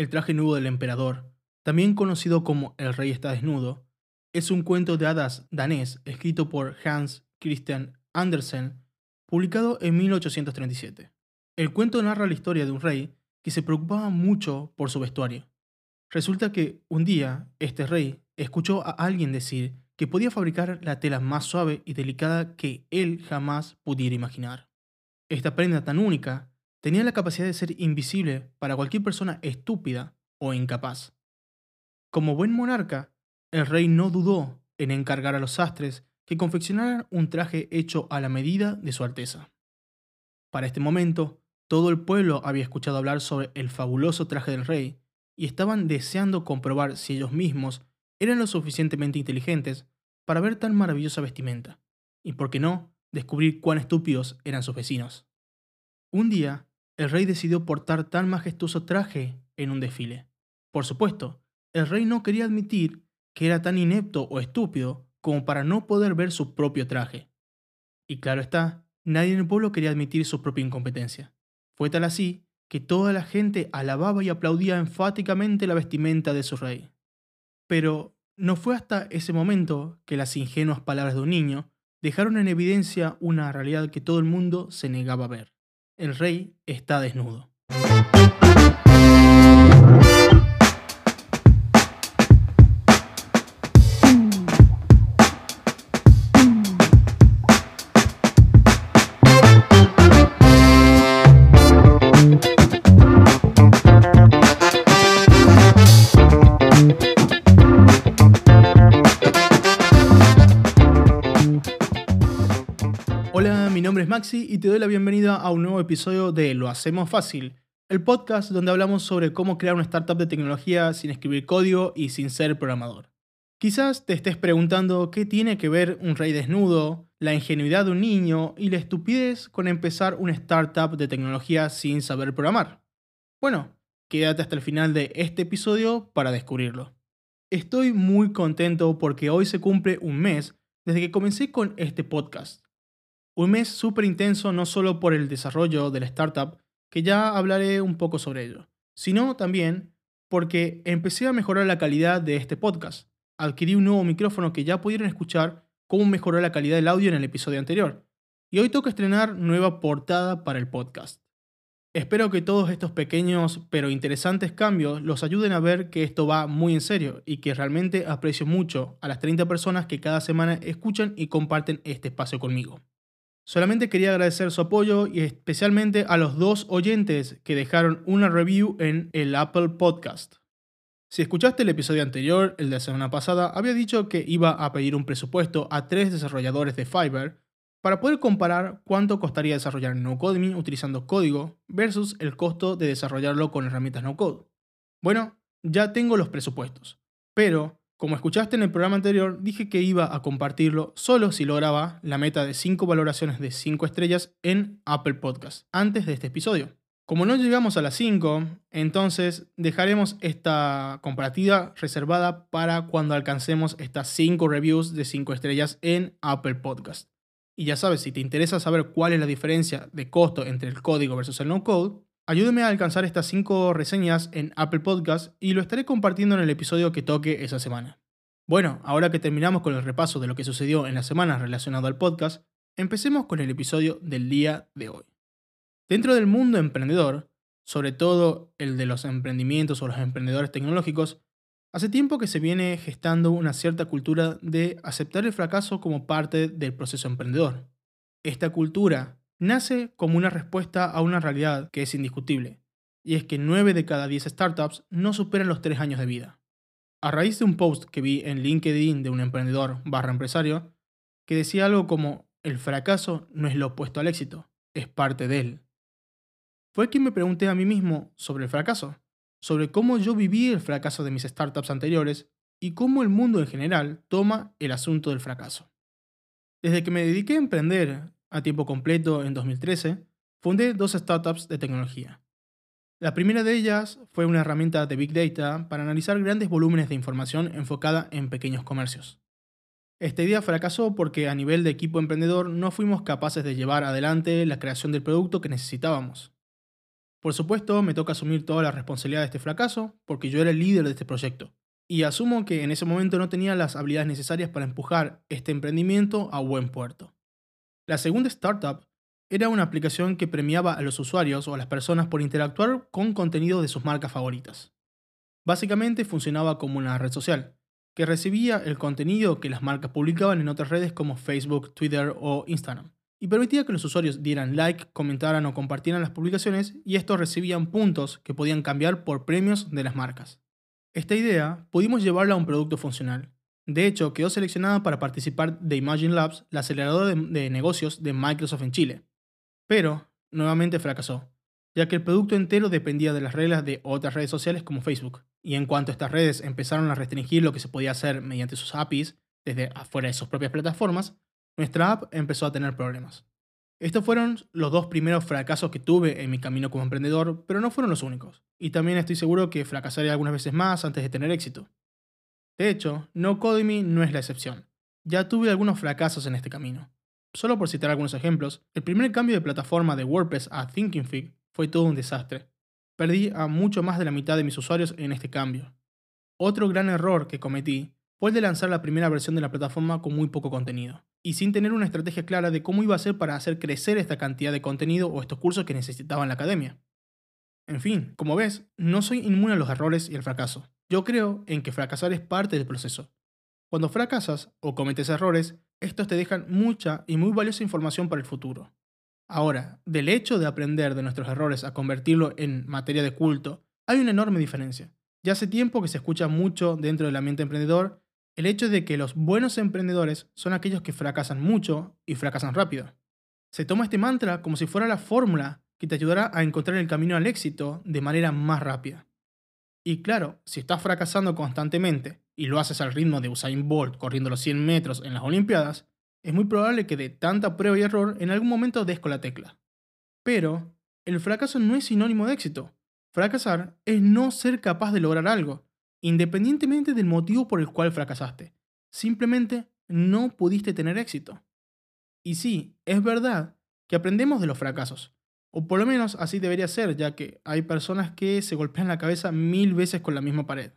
El traje nudo del emperador, también conocido como El rey está desnudo, es un cuento de hadas danés escrito por Hans Christian Andersen, publicado en 1837. El cuento narra la historia de un rey que se preocupaba mucho por su vestuario. Resulta que un día este rey escuchó a alguien decir que podía fabricar la tela más suave y delicada que él jamás pudiera imaginar. Esta prenda tan única tenía la capacidad de ser invisible para cualquier persona estúpida o incapaz. Como buen monarca, el rey no dudó en encargar a los sastres que confeccionaran un traje hecho a la medida de su Alteza. Para este momento, todo el pueblo había escuchado hablar sobre el fabuloso traje del rey y estaban deseando comprobar si ellos mismos eran lo suficientemente inteligentes para ver tan maravillosa vestimenta, y por qué no, descubrir cuán estúpidos eran sus vecinos. Un día, el rey decidió portar tan majestuoso traje en un desfile. Por supuesto, el rey no quería admitir que era tan inepto o estúpido como para no poder ver su propio traje. Y claro está, nadie en el pueblo quería admitir su propia incompetencia. Fue tal así que toda la gente alababa y aplaudía enfáticamente la vestimenta de su rey. Pero no fue hasta ese momento que las ingenuas palabras de un niño dejaron en evidencia una realidad que todo el mundo se negaba a ver el rey está desnudo. Maxi y te doy la bienvenida a un nuevo episodio de Lo Hacemos Fácil, el podcast donde hablamos sobre cómo crear una startup de tecnología sin escribir código y sin ser programador. Quizás te estés preguntando qué tiene que ver un rey desnudo, la ingenuidad de un niño y la estupidez con empezar una startup de tecnología sin saber programar. Bueno, quédate hasta el final de este episodio para descubrirlo. Estoy muy contento porque hoy se cumple un mes desde que comencé con este podcast. Un mes súper intenso no solo por el desarrollo de la startup, que ya hablaré un poco sobre ello, sino también porque empecé a mejorar la calidad de este podcast. Adquirí un nuevo micrófono que ya pudieron escuchar cómo mejoró la calidad del audio en el episodio anterior. Y hoy toca estrenar nueva portada para el podcast. Espero que todos estos pequeños pero interesantes cambios los ayuden a ver que esto va muy en serio y que realmente aprecio mucho a las 30 personas que cada semana escuchan y comparten este espacio conmigo. Solamente quería agradecer su apoyo y especialmente a los dos oyentes que dejaron una review en el Apple Podcast. Si escuchaste el episodio anterior, el de la semana pasada, había dicho que iba a pedir un presupuesto a tres desarrolladores de Fiverr para poder comparar cuánto costaría desarrollar NoCoding utilizando código versus el costo de desarrollarlo con herramientas no-code. Bueno, ya tengo los presupuestos, pero como escuchaste en el programa anterior, dije que iba a compartirlo solo si lograba la meta de 5 valoraciones de 5 estrellas en Apple Podcast antes de este episodio. Como no llegamos a las 5, entonces dejaremos esta comparativa reservada para cuando alcancemos estas 5 reviews de 5 estrellas en Apple Podcast. Y ya sabes, si te interesa saber cuál es la diferencia de costo entre el código versus el no code, Ayúdeme a alcanzar estas 5 reseñas en Apple Podcast y lo estaré compartiendo en el episodio que toque esa semana. Bueno, ahora que terminamos con el repaso de lo que sucedió en la semana relacionado al podcast, empecemos con el episodio del día de hoy. Dentro del mundo emprendedor, sobre todo el de los emprendimientos o los emprendedores tecnológicos, hace tiempo que se viene gestando una cierta cultura de aceptar el fracaso como parte del proceso emprendedor. Esta cultura nace como una respuesta a una realidad que es indiscutible, y es que 9 de cada 10 startups no superan los 3 años de vida. A raíz de un post que vi en LinkedIn de un emprendedor barra empresario, que decía algo como, el fracaso no es lo opuesto al éxito, es parte de él. Fue que me pregunté a mí mismo sobre el fracaso, sobre cómo yo viví el fracaso de mis startups anteriores y cómo el mundo en general toma el asunto del fracaso. Desde que me dediqué a emprender a tiempo completo en 2013, fundé dos startups de tecnología. La primera de ellas fue una herramienta de Big Data para analizar grandes volúmenes de información enfocada en pequeños comercios. Esta idea fracasó porque a nivel de equipo emprendedor no fuimos capaces de llevar adelante la creación del producto que necesitábamos. Por supuesto, me toca asumir toda la responsabilidad de este fracaso, porque yo era el líder de este proyecto. Y asumo que en ese momento no tenía las habilidades necesarias para empujar este emprendimiento a buen puerto. La segunda startup era una aplicación que premiaba a los usuarios o a las personas por interactuar con contenido de sus marcas favoritas. Básicamente funcionaba como una red social, que recibía el contenido que las marcas publicaban en otras redes como Facebook, Twitter o Instagram y permitía que los usuarios dieran like, comentaran o compartieran las publicaciones y estos recibían puntos que podían cambiar por premios de las marcas. Esta idea pudimos llevarla a un producto funcional. De hecho, quedó seleccionada para participar de Imagine Labs, la aceleradora de, negocios de Microsoft en Chile. Pero, nuevamente fracasó, ya que el producto entero dependía de las reglas de otras redes sociales como Facebook. Y en cuanto estas redes empezaron a restringir lo que se podía hacer mediante sus APIs desde afuera de sus propias plataformas, nuestra app empezó a tener problemas. Estos fueron los dos primeros fracasos que tuve en mi camino como emprendedor, pero no fueron los únicos. Y también estoy seguro que fracasaré algunas veces más antes de tener éxito. De hecho, No Codemy no es la excepción. Ya tuve algunos fracasos en este camino. Solo por citar algunos ejemplos, el primer cambio de plataforma de WordPress a Thinking fue todo un desastre. Perdí a mucho más de la mitad de mis usuarios en este cambio. Otro gran error que cometí fue el de lanzar la primera versión de la plataforma con muy poco contenido, y sin tener una estrategia clara de cómo iba a ser para hacer crecer esta cantidad de contenido o estos cursos que necesitaba en la academia. En fin, como ves, no soy inmune a los errores y el fracaso. Yo creo en que fracasar es parte del proceso. Cuando fracasas o cometes errores, estos te dejan mucha y muy valiosa información para el futuro. Ahora, del hecho de aprender de nuestros errores a convertirlo en materia de culto, hay una enorme diferencia. Ya hace tiempo que se escucha mucho dentro del ambiente emprendedor el hecho de que los buenos emprendedores son aquellos que fracasan mucho y fracasan rápido. Se toma este mantra como si fuera la fórmula que te ayudará a encontrar el camino al éxito de manera más rápida. Y claro, si estás fracasando constantemente y lo haces al ritmo de Usain Bolt corriendo los 100 metros en las Olimpiadas, es muy probable que de tanta prueba y error en algún momento des con la tecla. Pero el fracaso no es sinónimo de éxito. Fracasar es no ser capaz de lograr algo, independientemente del motivo por el cual fracasaste. Simplemente no pudiste tener éxito. Y sí, es verdad que aprendemos de los fracasos, o por lo menos así debería ser, ya que hay personas que se golpean la cabeza mil veces con la misma pared.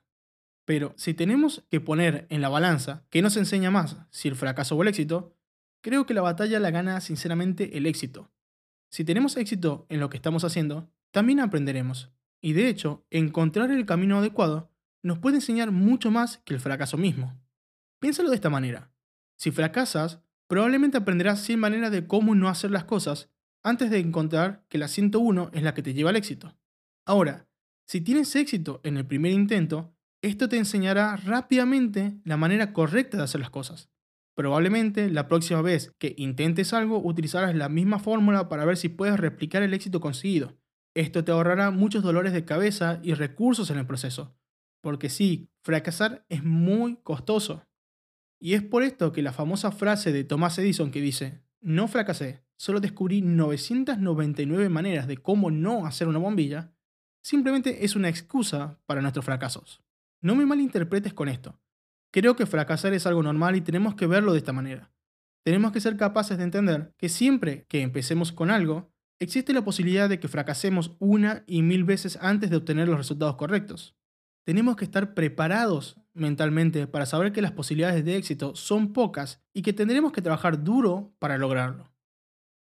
Pero si tenemos que poner en la balanza qué nos enseña más, si el fracaso o el éxito, creo que la batalla la gana sinceramente el éxito. Si tenemos éxito en lo que estamos haciendo, también aprenderemos. Y de hecho, encontrar el camino adecuado nos puede enseñar mucho más que el fracaso mismo. Piénsalo de esta manera. Si fracasas, probablemente aprenderás 100 maneras de cómo no hacer las cosas antes de encontrar que la 101 es la que te lleva al éxito. Ahora, si tienes éxito en el primer intento, esto te enseñará rápidamente la manera correcta de hacer las cosas. Probablemente la próxima vez que intentes algo utilizarás la misma fórmula para ver si puedes replicar el éxito conseguido. Esto te ahorrará muchos dolores de cabeza y recursos en el proceso, porque sí, fracasar es muy costoso. Y es por esto que la famosa frase de Thomas Edison que dice, no fracasé, solo descubrí 999 maneras de cómo no hacer una bombilla, simplemente es una excusa para nuestros fracasos. No me malinterpretes con esto. Creo que fracasar es algo normal y tenemos que verlo de esta manera. Tenemos que ser capaces de entender que siempre que empecemos con algo, existe la posibilidad de que fracasemos una y mil veces antes de obtener los resultados correctos tenemos que estar preparados mentalmente para saber que las posibilidades de éxito son pocas y que tendremos que trabajar duro para lograrlo.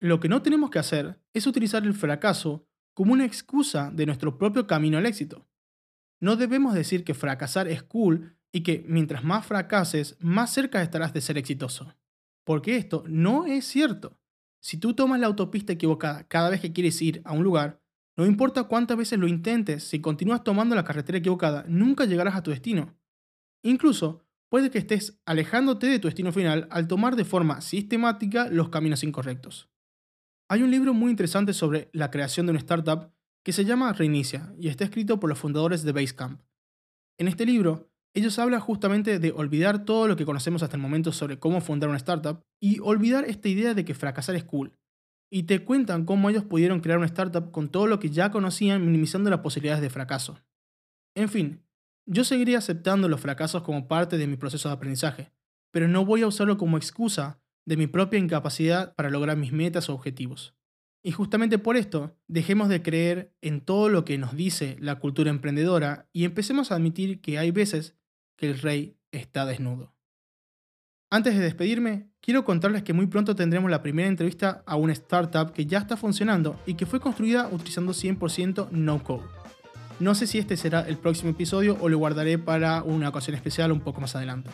Lo que no tenemos que hacer es utilizar el fracaso como una excusa de nuestro propio camino al éxito. No debemos decir que fracasar es cool y que mientras más fracases, más cerca estarás de ser exitoso. Porque esto no es cierto. Si tú tomas la autopista equivocada cada vez que quieres ir a un lugar, no importa cuántas veces lo intentes, si continúas tomando la carretera equivocada, nunca llegarás a tu destino. Incluso, puede que estés alejándote de tu destino final al tomar de forma sistemática los caminos incorrectos. Hay un libro muy interesante sobre la creación de una startup que se llama Reinicia y está escrito por los fundadores de Basecamp. En este libro, ellos hablan justamente de olvidar todo lo que conocemos hasta el momento sobre cómo fundar una startup y olvidar esta idea de que fracasar es cool y te cuentan cómo ellos pudieron crear una startup con todo lo que ya conocían, minimizando las posibilidades de fracaso. En fin, yo seguiría aceptando los fracasos como parte de mi proceso de aprendizaje, pero no voy a usarlo como excusa de mi propia incapacidad para lograr mis metas o objetivos. Y justamente por esto, dejemos de creer en todo lo que nos dice la cultura emprendedora y empecemos a admitir que hay veces que el rey está desnudo. Antes de despedirme, quiero contarles que muy pronto tendremos la primera entrevista a una startup que ya está funcionando y que fue construida utilizando 100% no code. No sé si este será el próximo episodio o lo guardaré para una ocasión especial un poco más adelante.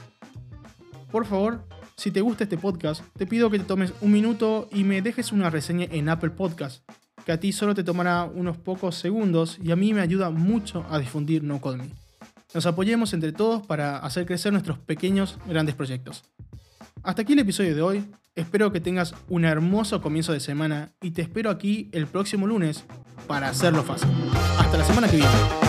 Por favor, si te gusta este podcast, te pido que te tomes un minuto y me dejes una reseña en Apple Podcast, que a ti solo te tomará unos pocos segundos y a mí me ayuda mucho a difundir No Call Me. Nos apoyemos entre todos para hacer crecer nuestros pequeños, grandes proyectos. Hasta aquí el episodio de hoy. Espero que tengas un hermoso comienzo de semana y te espero aquí el próximo lunes para hacerlo fácil. Hasta la semana que viene.